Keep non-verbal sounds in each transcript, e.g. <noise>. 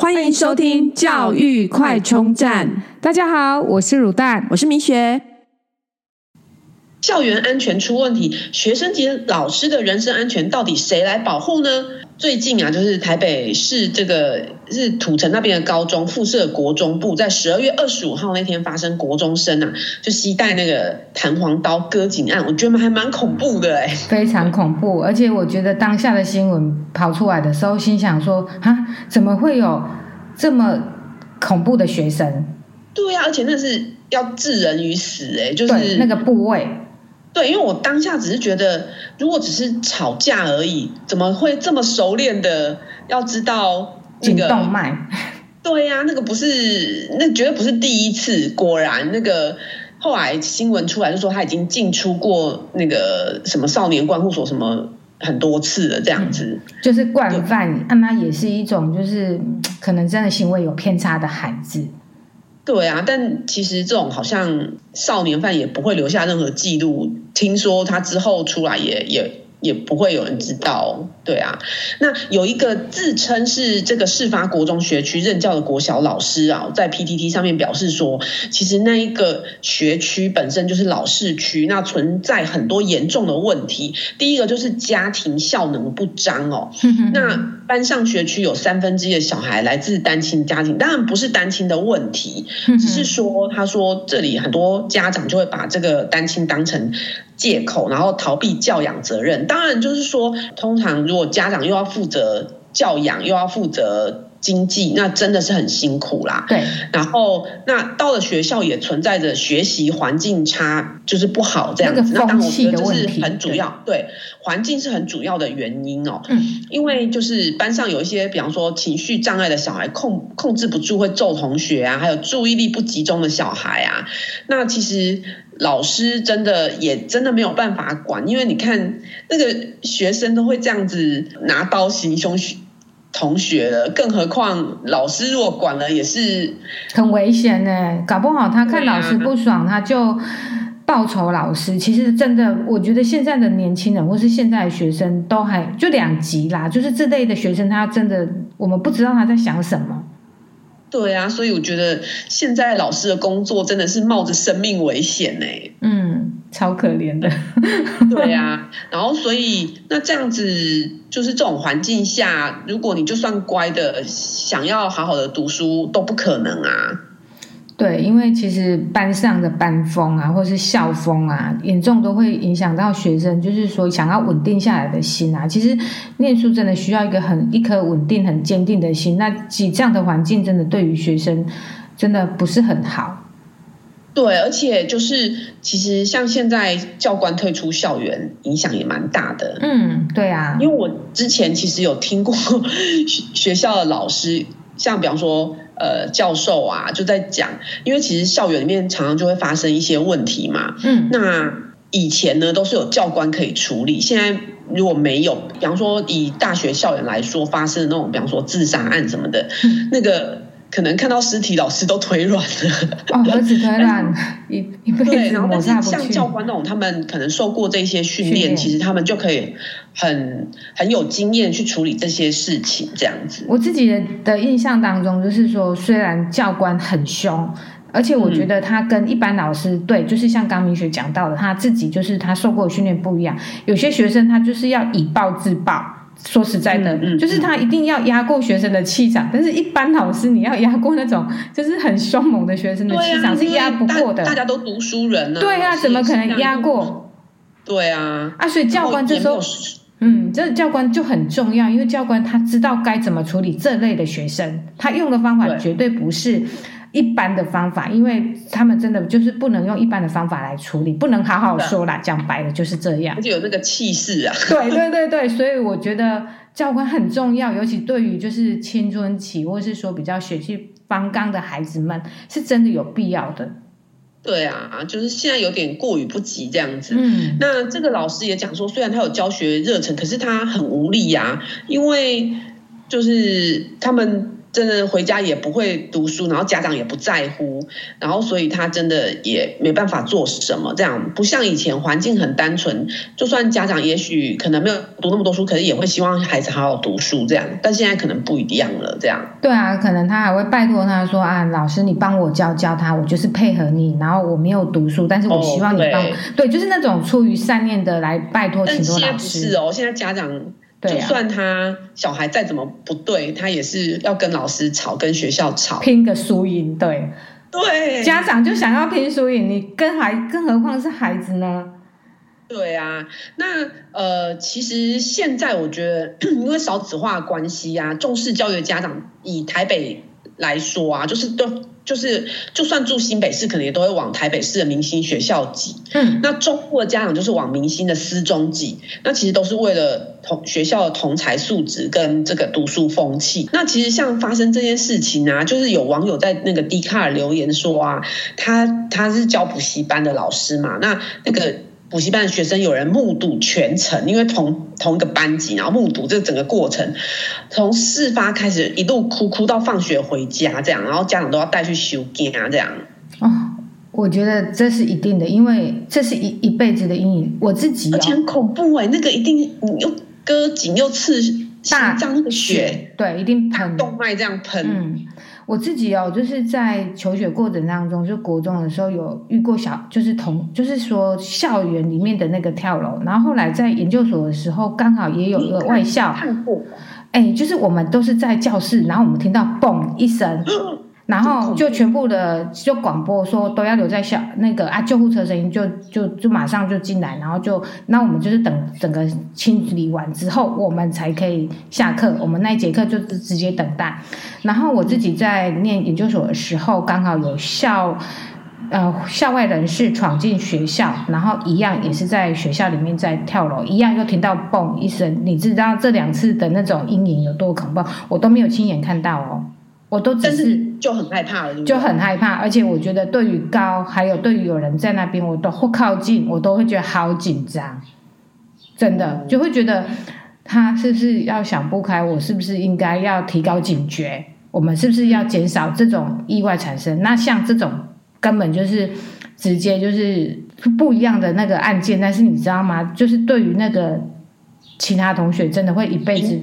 欢迎收听教育快充站。大家好，我是乳蛋，我是明雪。校园安全出问题，学生及老师的人身安全到底谁来保护呢？最近啊，就是台北市这个是土城那边的高中附设国中部，在十二月二十五号那天发生国中生啊，就携带那个弹簧刀割颈案，我觉得还蛮恐怖的哎，非常恐怖。而且我觉得当下的新闻跑出来的时候，心想说啊，怎么会有这么恐怖的学生？对呀、啊，而且那是要置人于死哎，就是那个部位。对，因为我当下只是觉得，如果只是吵架而已，怎么会这么熟练的要知道那个颈动脉？<laughs> 对呀、啊，那个不是，那绝对不是第一次。果然，那个后来新闻出来就说他已经进出过那个什么少年观护所什么很多次了，这样子。嗯、就是惯犯，那也是一种，就是可能真的行为有偏差的孩子。对啊，但其实这种好像少年犯也不会留下任何记录。听说他之后出来也也也不会有人知道。对啊，那有一个自称是这个事发国中学区任教的国小老师啊，在 PTT 上面表示说，其实那一个学区本身就是老市区，那存在很多严重的问题。第一个就是家庭效能不彰哦，<laughs> 那。班上学区有三分之一的小孩来自单亲家庭，当然不是单亲的问题，只是说他说这里很多家长就会把这个单亲当成借口，然后逃避教养责任。当然就是说，通常如果家长又要负责教养，又要负责。经济那真的是很辛苦啦。对，然后那到了学校也存在着学习环境差，就是不好这样子。那当我觉得这是很主要，对，对环境是很主要的原因哦。嗯，因为就是班上有一些，比方说情绪障碍的小孩控控制不住会揍同学啊，还有注意力不集中的小孩啊。那其实老师真的也真的没有办法管，因为你看那个学生都会这样子拿刀行凶。同学了，更何况老师如果管了也是很危险呢。搞不好他看老师不爽，啊、他就报仇老师。其实真的，我觉得现在的年轻人或是现在的学生都还就两极啦。就是这类的学生，他真的我们不知道他在想什么。对啊，所以我觉得现在老师的工作真的是冒着生命危险呢。嗯，超可怜的。<laughs> 对啊，然后所以那这样子就是这种环境下，如果你就算乖的，想要好好的读书都不可能啊。对，因为其实班上的班风啊，或是校风啊，严重都会影响到学生，就是说想要稳定下来的心啊。其实念书真的需要一个很一颗稳定、很坚定的心。那挤这样的环境，真的对于学生真的不是很好。对，而且就是其实像现在教官退出校园，影响也蛮大的。嗯，对啊，因为我之前其实有听过 <laughs> 学学校的老师，像比方说。呃，教授啊，就在讲，因为其实校园里面常常就会发生一些问题嘛。嗯，那以前呢，都是有教官可以处理，现在如果没有，比方说以大学校园来说，发生的那种，比方说自杀案什么的，嗯、那个。可能看到尸体，老师都腿软了。哦，<laughs> 何止腿软，一一辈子对，然后但是像教官那种，他们可能受过这些训练，其实他们就可以很很有经验去处理这些事情，这样子。我自己的的印象当中，就是说，虽然教官很凶，而且我觉得他跟一般老师、嗯、对，就是像刚明学讲到的，他自己就是他受过的训练不一样。有些学生他就是要以暴制暴。说实在的，嗯嗯、就是他一定要压过学生的气场，但是一般老师你要压过那种就是很凶猛的学生的气场是压不过的。大家都读书人呢、啊，对啊，怎么可能压过？对啊，啊，所以教官这时候，嗯，这教官就很重要，因为教官他知道该怎么处理这类的学生，他用的方法绝对不是。一般的方法，因为他们真的就是不能用一般的方法来处理，不能好好说啦。讲白了就是这样，就有那个气势啊。对对对对，所以我觉得教官很重要，尤其对于就是青春期或是说比较血气方刚的孩子们，是真的有必要的。对啊，就是现在有点过于不及这样子。嗯，那这个老师也讲说，虽然他有教学热忱，可是他很无力呀、啊，因为就是他们。真的回家也不会读书，然后家长也不在乎，然后所以他真的也没办法做什么。这样不像以前环境很单纯，就算家长也许可能没有读那么多书，可是也会希望孩子好好读书这样。但现在可能不一样了，这样。对啊，可能他还会拜托他说啊，老师你帮我教教他，我就是配合你。然后我没有读书，但是我希望你帮我。哦、对，对，就是那种出于善念的来拜托请托老师。但现在不是哦，现在家长。就算他小孩再怎么不对，他也是要跟老师吵，跟学校吵，拼个输赢。对，对，家长就想要拼输赢，你跟孩，更何况是孩子呢？对啊，那呃，其实现在我觉得，<clears throat> 因为少子化关系啊，重视教育的家长，以台北来说啊，就是都。就是，就算住新北市，可能也都会往台北市的明星学校挤。嗯，那中部的家长就是往明星的私中挤。那其实都是为了同学校的同才素质跟这个读书风气。那其实像发生这件事情啊，就是有网友在那个 Dcard 留言说啊，他他是教补习班的老师嘛，那那个。补习班的学生有人目睹全程，因为同同一个班级，然后目睹这整个过程，从事发开始一路哭哭到放学回家这样，然后家长都要带去收惊啊这样。哦，我觉得这是一定的，因为这是一一辈子的阴影。我自己、哦、而且很恐怖哎，那个一定你又割颈又刺大脏那个血，对，一定喷动脉这样喷。嗯我自己哦，就是在求学过程当中，就国中的时候有遇过小，就是同，就是说校园里面的那个跳楼，然后后来在研究所的时候，刚好也有一个外校，看过，哎，就是我们都是在教室，然后我们听到嘣一声。<laughs> 然后就全部的就广播说都要留在校那个啊，救护车声音就就就马上就进来，然后就那我们就是等整个清理完之后，我们才可以下课。我们那一节课就直接等待。然后我自己在念研究所的时候，刚好有校呃校外人士闯进学校，然后一样也是在学校里面在跳楼，一样又听到嘣一声。你知道这两次的那种阴影有多恐怖？我都没有亲眼看到哦。我都只是就很害怕了，就很害怕，而且我觉得对于高，还有对于有人在那边，我都会靠近，我都会觉得好紧张，真的就会觉得他是不是要想不开，我是不是应该要提高警觉，我们是不是要减少这种意外产生？那像这种根本就是直接就是不一样的那个案件，但是你知道吗？就是对于那个其他同学，真的会一辈子，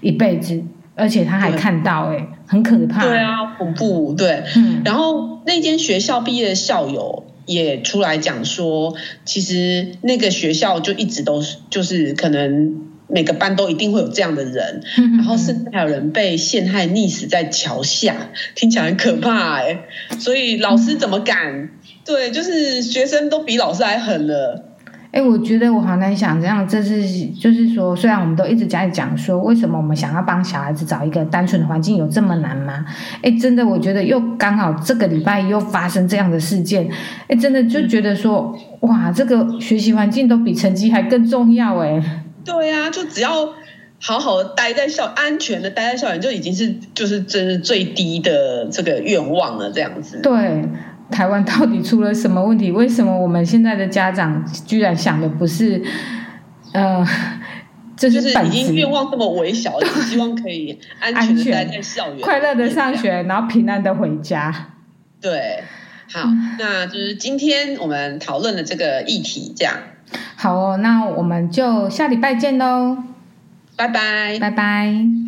一辈子。而且他还看到、欸，哎，很可怕。对啊，恐怖。对，嗯。然后那间学校毕业的校友也出来讲说，其实那个学校就一直都是，就是可能每个班都一定会有这样的人，嗯、然后甚至还有人被陷害溺死在桥下，听起来很可怕、欸，哎。所以老师怎么敢？嗯、对，就是学生都比老师还狠了。哎，我觉得我好难想这样，这是就是说，虽然我们都一直在讲说，为什么我们想要帮小孩子找一个单纯的环境有这么难吗？哎，真的，我觉得又刚好这个礼拜又发生这样的事件，哎，真的就觉得说，哇，这个学习环境都比成绩还更重要哎。对啊，就只要好好的待在校，安全的待在校园，就已经是就是真是最低的这个愿望了，这样子。对。台湾到底出了什么问题？为什么我们现在的家长居然想的不是，呃，这是已经愿望这么微小，只希望可以安全的待在校园，快乐的上学，然后平安的回家。对，好，那就是今天我们讨论的这个议题，这样。好哦，那我们就下礼拜见喽，拜拜，拜拜。